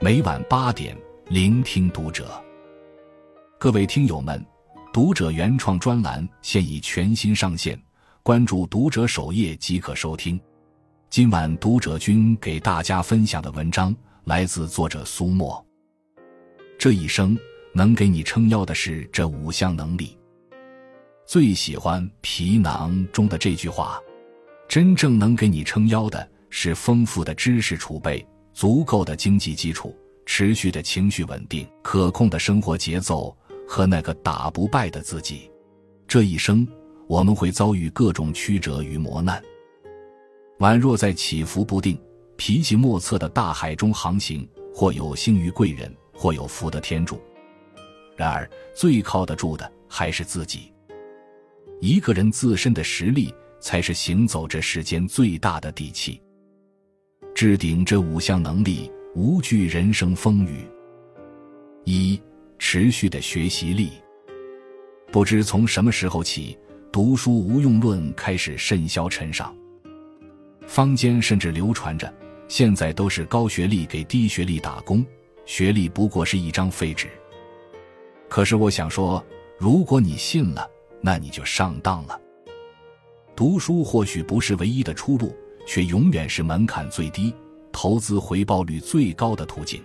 每晚八点，聆听读者。各位听友们，读者原创专栏现已全新上线，关注读者首页即可收听。今晚读者君给大家分享的文章来自作者苏沫。这一生能给你撑腰的是这五项能力。最喜欢《皮囊》中的这句话：真正能给你撑腰的是丰富的知识储备、足够的经济基础、持续的情绪稳定、可控的生活节奏和那个打不败的自己。这一生我们会遭遇各种曲折与磨难。宛若在起伏不定、脾气莫测的大海中航行，或有幸于贵人，或有福的天助。然而，最靠得住的还是自己。一个人自身的实力，才是行走这世间最大的底气。置顶这五项能力，无惧人生风雨。一、持续的学习力。不知从什么时候起，读书无用论开始甚嚣尘上。坊间甚至流传着，现在都是高学历给低学历打工，学历不过是一张废纸。可是我想说，如果你信了，那你就上当了。读书或许不是唯一的出路，却永远是门槛最低、投资回报率最高的途径。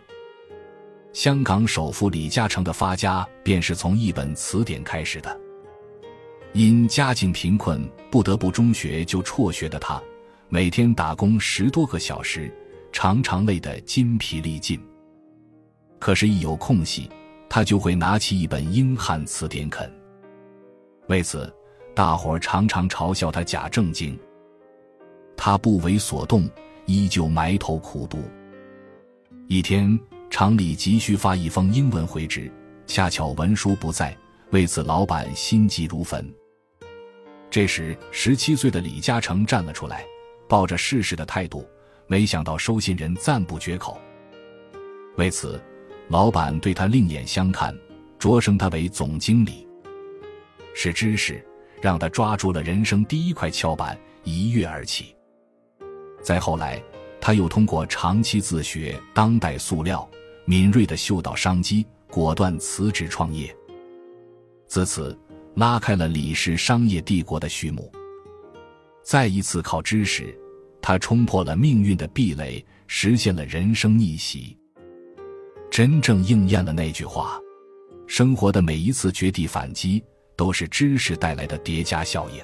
香港首富李嘉诚的发家便是从一本词典开始的。因家境贫困，不得不中学就辍学的他。每天打工十多个小时，常常累得筋疲力尽。可是，一有空隙，他就会拿起一本英汉词典啃。为此，大伙儿常常嘲笑他假正经。他不为所动，依旧埋头苦读。一天，厂里急需发一封英文回执，恰巧文书不在，为此老板心急如焚。这时，十七岁的李嘉诚站了出来。抱着试试的态度，没想到收信人赞不绝口。为此，老板对他另眼相看，擢升他为总经理。是知识让他抓住了人生第一块翘板，一跃而起。再后来，他又通过长期自学当代塑料，敏锐的嗅到商机，果断辞职创业。自此，拉开了李氏商业帝国的序幕。再一次靠知识。他冲破了命运的壁垒，实现了人生逆袭，真正应验了那句话：生活的每一次绝地反击，都是知识带来的叠加效应。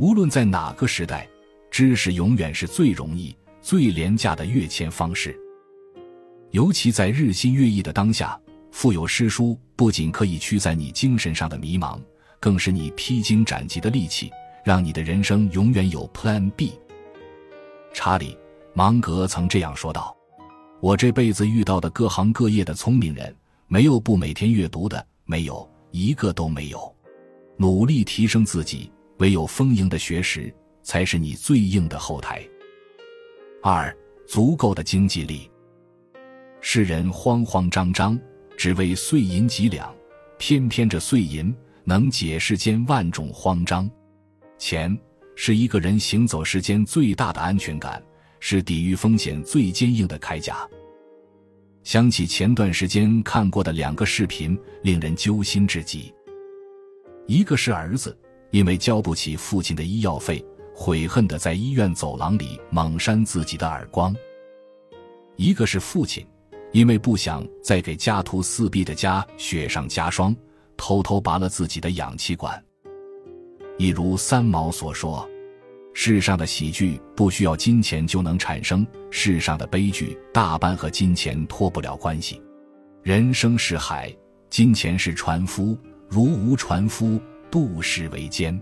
无论在哪个时代，知识永远是最容易、最廉价的跃迁方式。尤其在日新月异的当下，富有诗书不仅可以驱散你精神上的迷茫，更是你披荆斩棘的利器，让你的人生永远有 Plan B。查理·芒格曾这样说道：“我这辈子遇到的各行各业的聪明人，没有不每天阅读的，没有一个都没有。努力提升自己，唯有丰盈的学识，才是你最硬的后台。”二、足够的经济力。世人慌慌张张，只为碎银几两，偏偏这碎银能解世间万种慌张。钱。是一个人行走世间最大的安全感，是抵御风险最坚硬的铠甲。想起前段时间看过的两个视频，令人揪心至极。一个是儿子因为交不起父亲的医药费，悔恨的在医院走廊里猛扇自己的耳光；一个是父亲因为不想再给家徒四壁的家雪上加霜，偷偷拔了自己的氧气管。一如三毛所说：“世上的喜剧不需要金钱就能产生，世上的悲剧大半和金钱脱不了关系。人生是海，金钱是船夫，如无船夫，渡世为艰。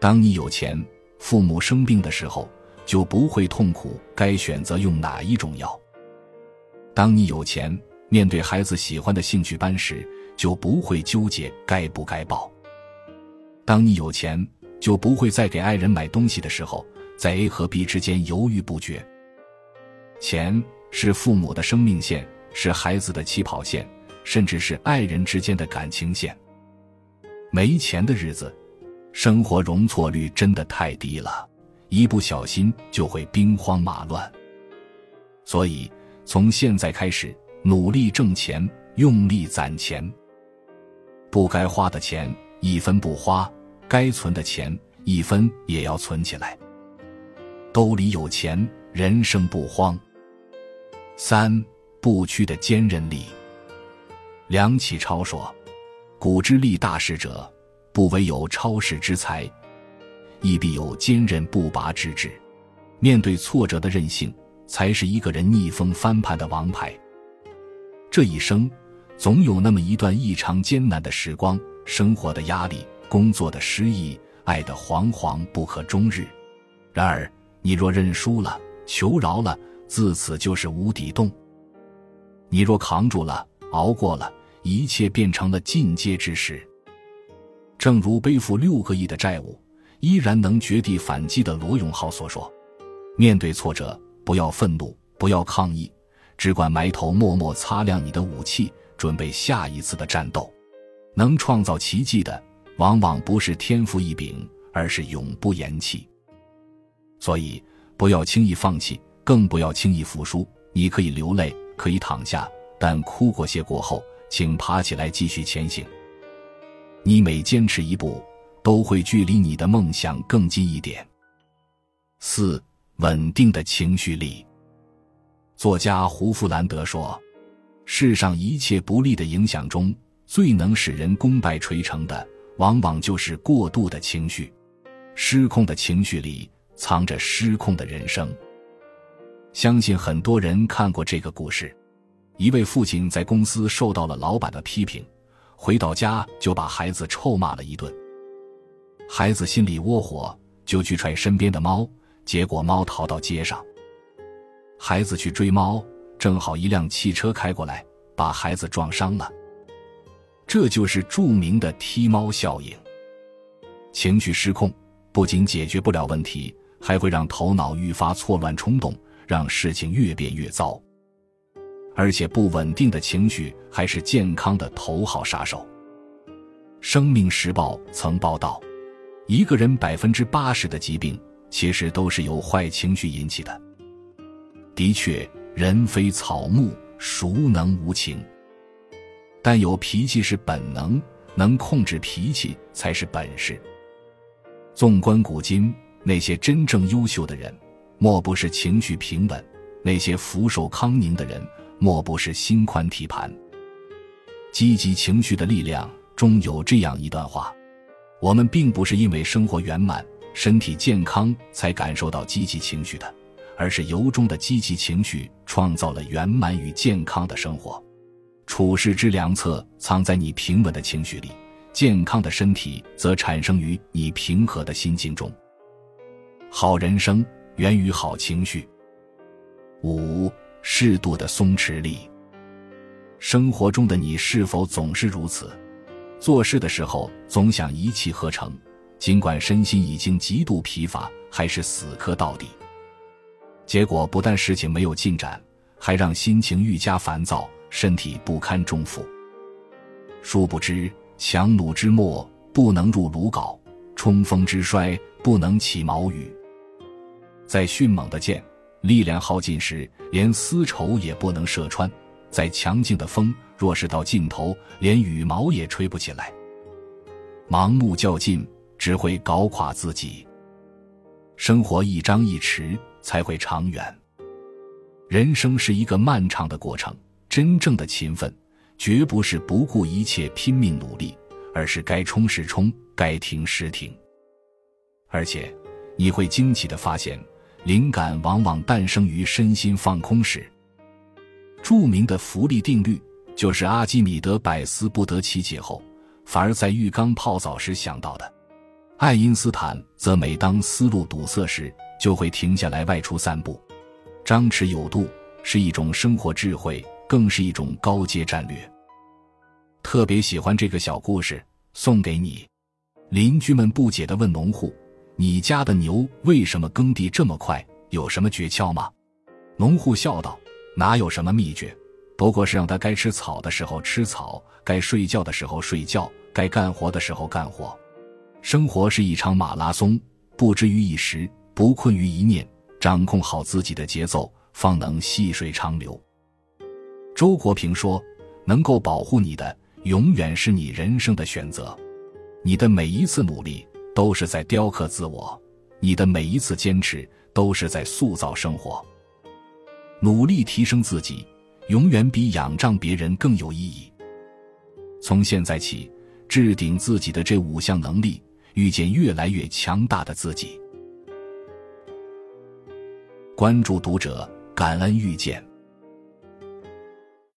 当你有钱，父母生病的时候就不会痛苦，该选择用哪一种药？当你有钱，面对孩子喜欢的兴趣班时，就不会纠结该不该报。”当你有钱，就不会再给爱人买东西的时候，在 A 和 B 之间犹豫不决。钱是父母的生命线，是孩子的起跑线，甚至是爱人之间的感情线。没钱的日子，生活容错率真的太低了，一不小心就会兵荒马乱。所以从现在开始，努力挣钱，用力攒钱。不该花的钱一分不花，该存的钱一分也要存起来。兜里有钱，人生不慌。三不屈的坚韧力。梁启超说：“古之立大事者，不惟有超世之才，亦必有坚韧不拔之志。面对挫折的韧性。”才是一个人逆风翻盘的王牌。这一生，总有那么一段异常艰难的时光，生活的压力，工作的失意，爱的惶惶不可终日。然而，你若认输了，求饶了，自此就是无底洞。你若扛住了，熬过了，一切变成了进阶之时。正如背负六个亿的债务，依然能绝地反击的罗永浩所说：“面对挫折。”不要愤怒，不要抗议，只管埋头默默擦亮你的武器，准备下一次的战斗。能创造奇迹的，往往不是天赋异禀，而是永不言弃。所以，不要轻易放弃，更不要轻易服输。你可以流泪，可以躺下，但哭过、些过后，请爬起来继续前行。你每坚持一步，都会距离你的梦想更近一点。四。稳定的情绪力。作家胡弗兰德说：“世上一切不利的影响中，最能使人功败垂成的，往往就是过度的情绪。失控的情绪里，藏着失控的人生。”相信很多人看过这个故事：一位父亲在公司受到了老板的批评，回到家就把孩子臭骂了一顿。孩子心里窝火，就去踹身边的猫。结果猫逃到街上，孩子去追猫，正好一辆汽车开过来，把孩子撞伤了。这就是著名的踢猫效应。情绪失控不仅解决不了问题，还会让头脑愈发错乱冲动，让事情越变越糟。而且不稳定的情绪还是健康的头号杀手。生命时报曾报道，一个人百分之八十的疾病。其实都是由坏情绪引起的。的确，人非草木，孰能无情？但有脾气是本能，能控制脾气才是本事。纵观古今，那些真正优秀的人，莫不是情绪平稳；那些福寿康宁的人，莫不是心宽体盘。积极情绪的力量中有这样一段话：我们并不是因为生活圆满。身体健康才感受到积极情绪的，而是由衷的积极情绪创造了圆满与健康的生活。处世之良策藏在你平稳的情绪里，健康的身体则产生于你平和的心境中。好人生源于好情绪。五适度的松弛力。生活中的你是否总是如此？做事的时候总想一气呵成。尽管身心已经极度疲乏，还是死磕到底。结果不但事情没有进展，还让心情愈加烦躁，身体不堪重负。殊不知，强弩之末不能入鲁缟，冲锋之衰不能起毛羽。在迅猛的箭力量耗尽时，连丝绸也不能射穿；再强劲的风若是到尽头，连羽毛也吹不起来。盲目较劲。只会搞垮自己。生活一张一弛才会长远。人生是一个漫长的过程，真正的勤奋，绝不是不顾一切拼命努力，而是该冲时冲，该停时停。而且，你会惊奇的发现，灵感往往诞生于身心放空时。著名的浮力定律，就是阿基米德百思不得其解后，反而在浴缸泡澡时想到的。爱因斯坦则每当思路堵塞时，就会停下来外出散步。张弛有度是一种生活智慧，更是一种高阶战略。特别喜欢这个小故事，送给你。邻居们不解地问农户：“你家的牛为什么耕地这么快？有什么诀窍吗？”农户笑道：“哪有什么秘诀，不过是让它该吃草的时候吃草，该睡觉的时候睡觉，该干活的时候干活。”生活是一场马拉松，不止于一时，不困于一念，掌控好自己的节奏，方能细水长流。周国平说：“能够保护你的，永远是你人生的选择。你的每一次努力都是在雕刻自我，你的每一次坚持都是在塑造生活。努力提升自己，永远比仰仗别人更有意义。从现在起，置顶自己的这五项能力，遇见越来越强大的自己。关注读者，感恩遇见。